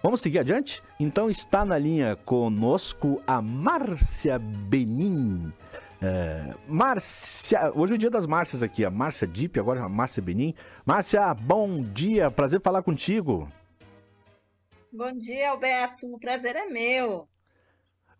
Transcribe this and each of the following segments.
Vamos seguir adiante? Então está na linha conosco a Márcia Benin. É, Márcia, hoje é o dia das Márcias aqui, a Márcia Dip, agora a Márcia Benin. Márcia, bom dia, prazer falar contigo. Bom dia, Alberto, o prazer é meu.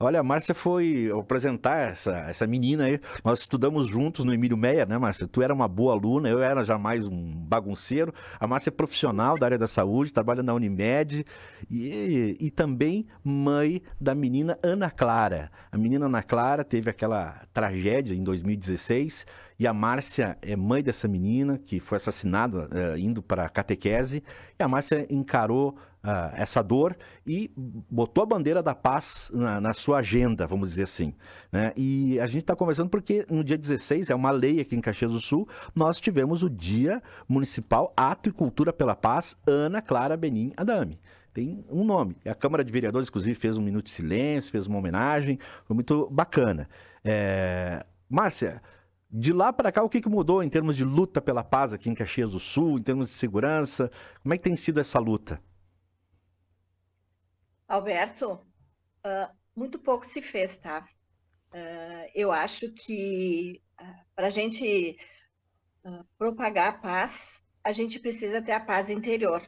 Olha, a Márcia foi apresentar essa, essa menina aí. Nós estudamos juntos no Emílio Meia, né, Márcia? Tu era uma boa aluna, eu era jamais um bagunceiro. A Márcia é profissional da área da saúde, trabalha na Unimed e, e também mãe da menina Ana Clara. A menina Ana Clara teve aquela tragédia em 2016 e a Márcia é mãe dessa menina que foi assassinada uh, indo para a catequese. E a Márcia encarou uh, essa dor e botou a bandeira da paz na, na sua agenda, vamos dizer assim. Né? E a gente está conversando porque no dia 16, é uma lei aqui em Caxias do Sul, nós tivemos o Dia Municipal Ato e Cultura pela Paz, Ana Clara Benim Adame tem um nome. A Câmara de Vereadores, inclusive, fez um minuto de silêncio, fez uma homenagem, foi muito bacana. É... Márcia, de lá para cá, o que, que mudou em termos de luta pela paz aqui em Caxias do Sul, em termos de segurança? Como é que tem sido essa luta? Alberto, uh, muito pouco se fez, tá? Uh, eu acho que uh, ah, para a gente propagar a paz, a gente precisa ter a paz interior,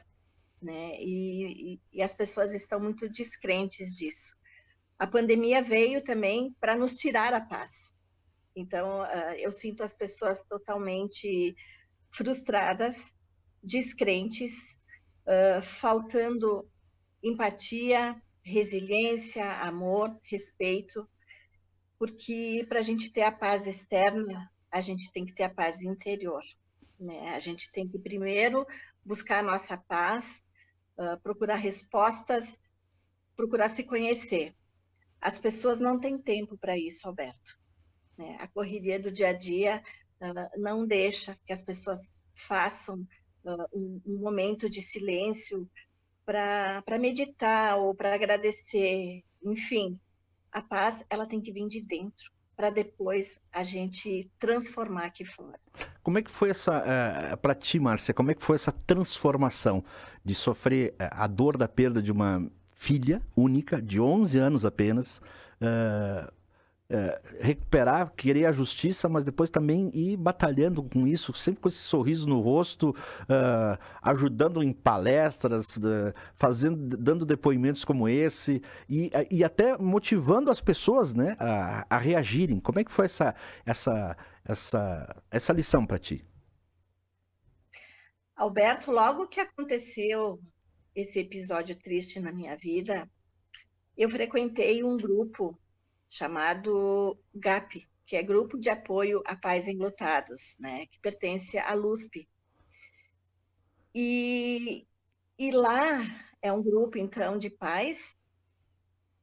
né? E, e, e as pessoas estão muito descrentes disso. A pandemia veio também para nos tirar a paz então, uh, eu sinto as pessoas totalmente frustradas, descrentes, uh, faltando empatia, resiliência, amor, respeito, porque para a gente ter a paz externa, a gente tem que ter a paz interior. Né? A gente tem que primeiro buscar a nossa paz, uh, procurar respostas, procurar se conhecer. As pessoas não têm tempo para isso, Alberto. Né? A correria do dia a dia uh, não deixa que as pessoas façam uh, um, um, momento de silêncio para meditar ou para agradecer. Enfim, a paz ela tem que vir de dentro para depois a gente transformar aqui fora. Como é que foi essa, uh, eh, para ti, Márcia, como é que foi essa transformação de sofrer eh, a dor da perda de uma filha única, de 11 anos apenas, uh, é, recuperar, querer a justiça, mas depois também ir batalhando com isso, sempre com esse sorriso no rosto, uh, ajudando em palestras, uh, fazendo, dando depoimentos como esse e, e até motivando as pessoas, né, a, a reagirem. Como é que foi essa essa essa essa lição para ti? Alberto, logo que aconteceu esse episódio triste na minha vida, eu frequentei um grupo chamado GAP, que é Grupo de Apoio a Pais Enlutados, né, que pertence à LUSP. E, e lá é um grupo, então, de pais,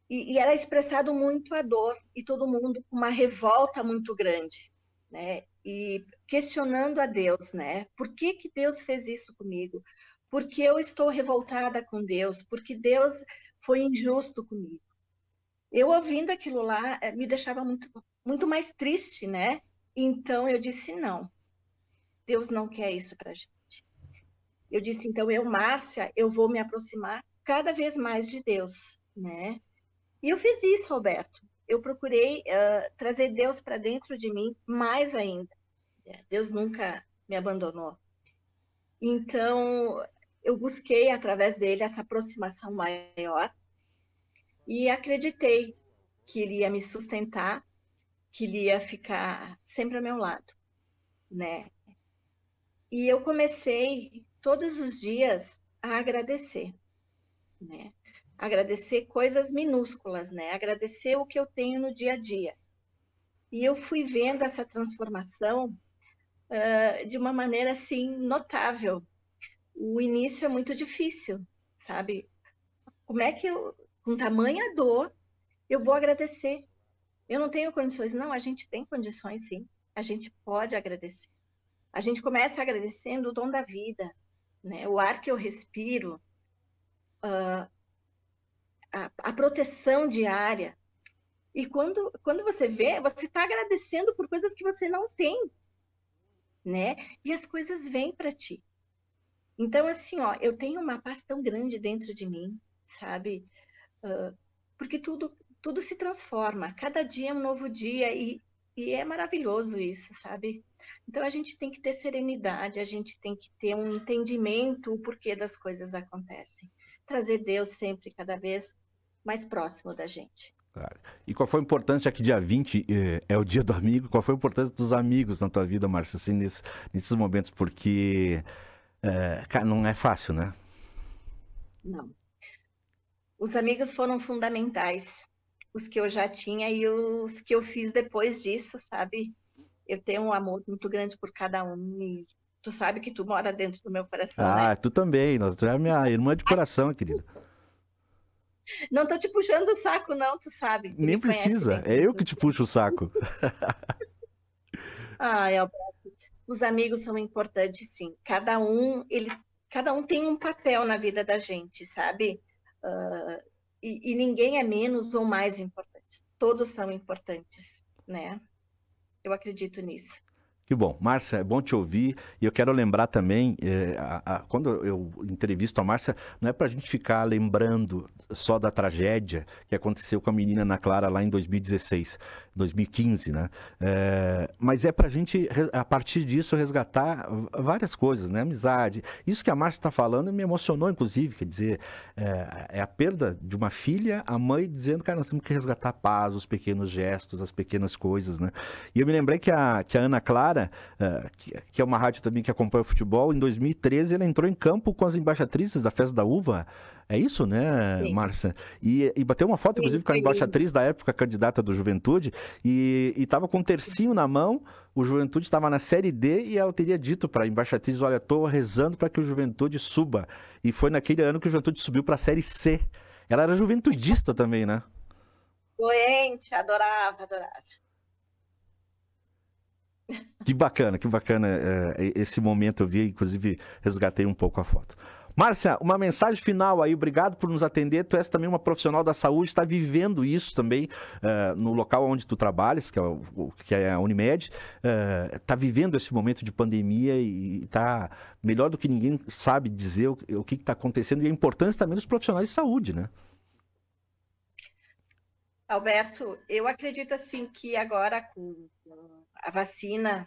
e, e era expressado muito a dor, e todo mundo com uma revolta muito grande, né, e questionando a Deus, né, por que que Deus fez isso comigo? Porque eu estou revoltada com Deus, porque Deus foi injusto comigo eu ouvindo aquilo lá eh, me deixava muito, muito mais triste, né? Então eu disse: não, Deus não quer isso para gente. Eu disse: então eu, Márcia, eu vou me aproximar cada vez mais de Deus, né? E eu fiz isso, Roberto. Eu procurei uh, trazer Deus para dentro de mim mais ainda. Deus nunca me abandonou. Então, eu busquei através dele essa aproximação maior e acreditei que ele ia me sustentar, que ele ia ficar sempre ao meu lado, né? E eu comecei todos os dias a agradecer, né? Agradecer coisas minúsculas, né? Agradecer o que eu tenho no dia a dia. E eu fui vendo essa transformação uh, de uma maneira assim notável. O início é muito difícil, sabe? Como é que eu com tamanha dor, eu vou agradecer. Eu não tenho condições. Não, a gente tem condições, sim. A gente pode agradecer. A gente começa agradecendo o dom da vida, né? o ar que eu respiro, uh, a, a proteção diária. E quando, quando você vê, você está agradecendo por coisas que você não tem, né? E as coisas vêm para ti. Então, assim, ó, eu tenho uma paz tão grande dentro de mim, sabe? Uh, porque tudo, tudo se transforma, cada dia é um novo dia e, e é maravilhoso isso, sabe? Então a gente tem que ter serenidade, a gente tem que ter um entendimento o porquê das coisas acontecem. Trazer Deus sempre cada vez mais próximo da gente. Claro. E qual foi a importância aqui dia 20 é, é, o dia do amigo? Qual foi a importância dos amigos na tua vida, Márcia, assim, nesse, nesses momentos? Porque é, cara, não é fácil, né? Não. Os amigos foram fundamentais. Os que eu já tinha e os que eu fiz depois disso, sabe? Eu tenho um amor muito grande por cada um e tu sabe que tu mora dentro do meu coração, Ah, né? tu também. Nós é minha irmã de coração, querida. Não tô te puxando o saco, não, tu sabe. Tu Nem precisa. É eu que te puxo o saco. ah, Alberto, os amigos são importantes, sim. Cada um, ele, cada um tem um papel na vida da gente, sabe? Uh, e, e ninguém é menos ou mais importante. Todos são importantes, né? Eu acredito nisso. Que bom. Márcia, é bom te ouvir. E eu quero lembrar também, é, a, a, quando eu entrevisto a Márcia, não é para a gente ficar lembrando só da tragédia que aconteceu com a menina Ana Clara lá em 2016, 2015, né? É, mas é para a gente, a partir disso, resgatar várias coisas, né? Amizade. Isso que a Márcia está falando me emocionou, inclusive. Quer dizer, é, é, a perda de uma filha, a mãe dizendo, cara, nós temos que resgatar a paz, os pequenos gestos, as pequenas coisas, né? E eu me lembrei que a, que a Ana Clara uh, que, que, é uma rádio também que acompanha o futebol, em 2013 ela entrou em campo com as embaixatrizes da Festa da Uva. É isso, né, Sim. Márcia? E, e bateu uma foto, inclusive, com a embaixatriz da época, candidata do Juventude, e estava com um tercinho na mão. O Juventude estava na Série D e ela teria dito para a embaixatriz: Olha, estou rezando para que o Juventude suba. E foi naquele ano que o Juventude subiu para a Série C. Ela era juventudista também, né? Doente, adorava, adorava. Que bacana, que bacana é, esse momento. Eu vi, inclusive, resgatei um pouco a foto. Márcia, uma mensagem final aí, obrigado por nos atender. Tu és também uma profissional da saúde, está vivendo isso também uh, no local onde tu trabalhas, que é, o, que é a Unimed, está uh, vivendo esse momento de pandemia e está melhor do que ninguém sabe dizer o, o que está acontecendo e a importância também dos profissionais de saúde, né? Alberto, eu acredito assim que agora com a vacina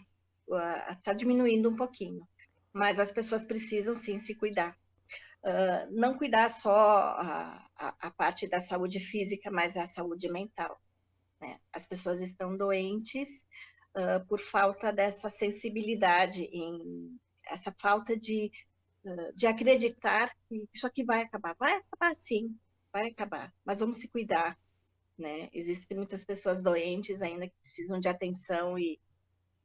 está diminuindo um pouquinho, mas as pessoas precisam sim se cuidar. Uh, não cuidar só a, a, a, parte da saúde física, mas a saúde mental. Né? As pessoas estão doentes uh, por falta dessa sensibilidade, em, essa falta de, uh, de acreditar que isso aqui vai acabar. Vai acabar sim, vai acabar, mas vamos se cuidar, né? Existem muitas pessoas doentes ainda que precisam de atenção e,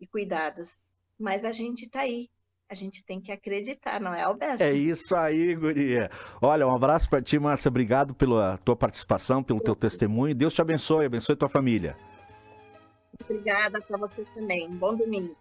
e cuidados, mas a gente está aí. A gente tem que acreditar, não é, Alberto? É isso aí, guria. Olha, um abraço para ti, Márcia. Obrigado pela tua participação, pelo teu testemunho. Deus te abençoe, abençoe tua família. Obrigada para você também. Bom domingo.